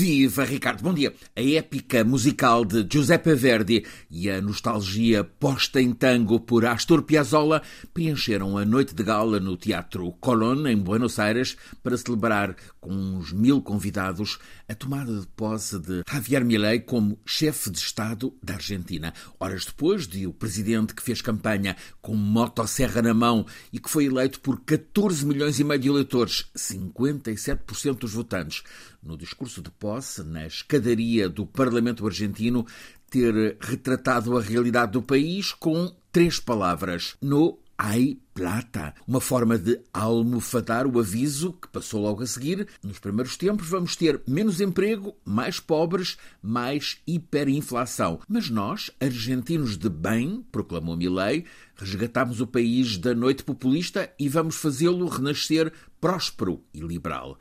Viva Ricardo, bom dia. A épica musical de Giuseppe Verdi e a nostalgia posta em tango por Astor Piazzolla preencheram a noite de gala no Teatro Colón, em Buenos Aires, para celebrar com uns mil convidados a tomada de posse de Javier Milei como chefe de Estado da Argentina. Horas depois de o presidente que fez campanha com motosserra na mão e que foi eleito por 14 milhões e meio de eleitores, 57% dos votantes, no discurso de posse na escadaria do Parlamento argentino ter retratado a realidade do país com três palavras: no Ai plata, uma forma de almofadar o aviso que passou logo a seguir. Nos primeiros tempos vamos ter menos emprego, mais pobres, mais hiperinflação. Mas nós, argentinos de bem, proclamou Milei, resgatamos o país da noite populista e vamos fazê-lo renascer próspero e liberal.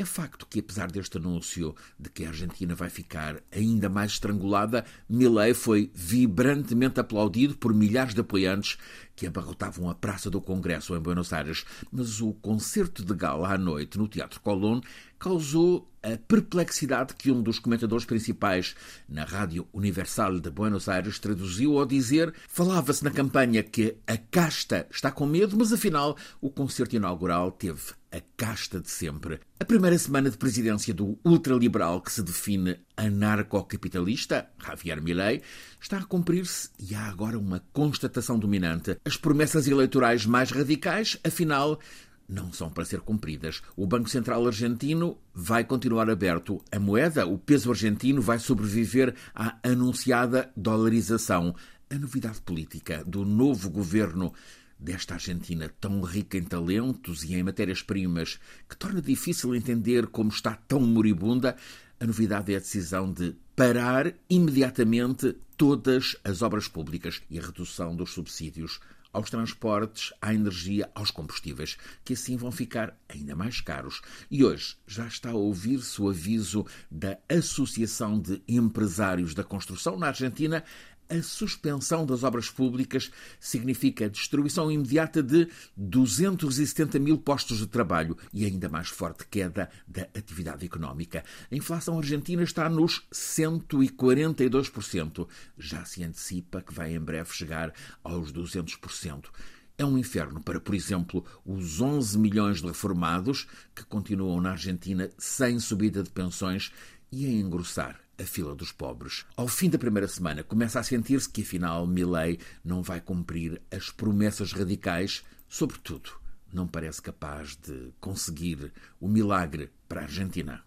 É facto que, apesar deste anúncio de que a Argentina vai ficar ainda mais estrangulada, Milei foi vibrantemente aplaudido por milhares de apoiantes que abarrotavam a Praça do Congresso em Buenos Aires. Mas o concerto de gala à noite no Teatro Colón causou a perplexidade que um dos comentadores principais na Rádio Universal de Buenos Aires traduziu ao dizer: falava-se na campanha que a casta está com medo, mas afinal o concerto inaugural teve a casta de sempre. A primeira semana de presidência do ultraliberal que se define anarcocapitalista, Javier Milei, está a cumprir-se e há agora uma constatação dominante. As promessas eleitorais mais radicais, afinal, não são para ser cumpridas. O Banco Central Argentino vai continuar aberto. A moeda, o peso argentino, vai sobreviver à anunciada dolarização. A novidade política do novo governo desta Argentina tão rica em talentos e em matérias-primas que torna difícil entender como está tão moribunda, a novidade é a decisão de parar imediatamente todas as obras públicas e a redução dos subsídios aos transportes, à energia, aos combustíveis, que assim vão ficar ainda mais caros. E hoje já está a ouvir-se o aviso da Associação de Empresários da Construção na Argentina a suspensão das obras públicas significa a destruição imediata de 270 mil postos de trabalho e ainda mais forte queda da atividade económica. A inflação argentina está nos 142%. Já se antecipa que vai em breve chegar aos 200%. É um inferno para, por exemplo, os 11 milhões de reformados que continuam na Argentina sem subida de pensões e a engrossar a fila dos pobres. Ao fim da primeira semana, começa a sentir-se que, afinal, Milley não vai cumprir as promessas radicais, sobretudo, não parece capaz de conseguir o milagre para a Argentina.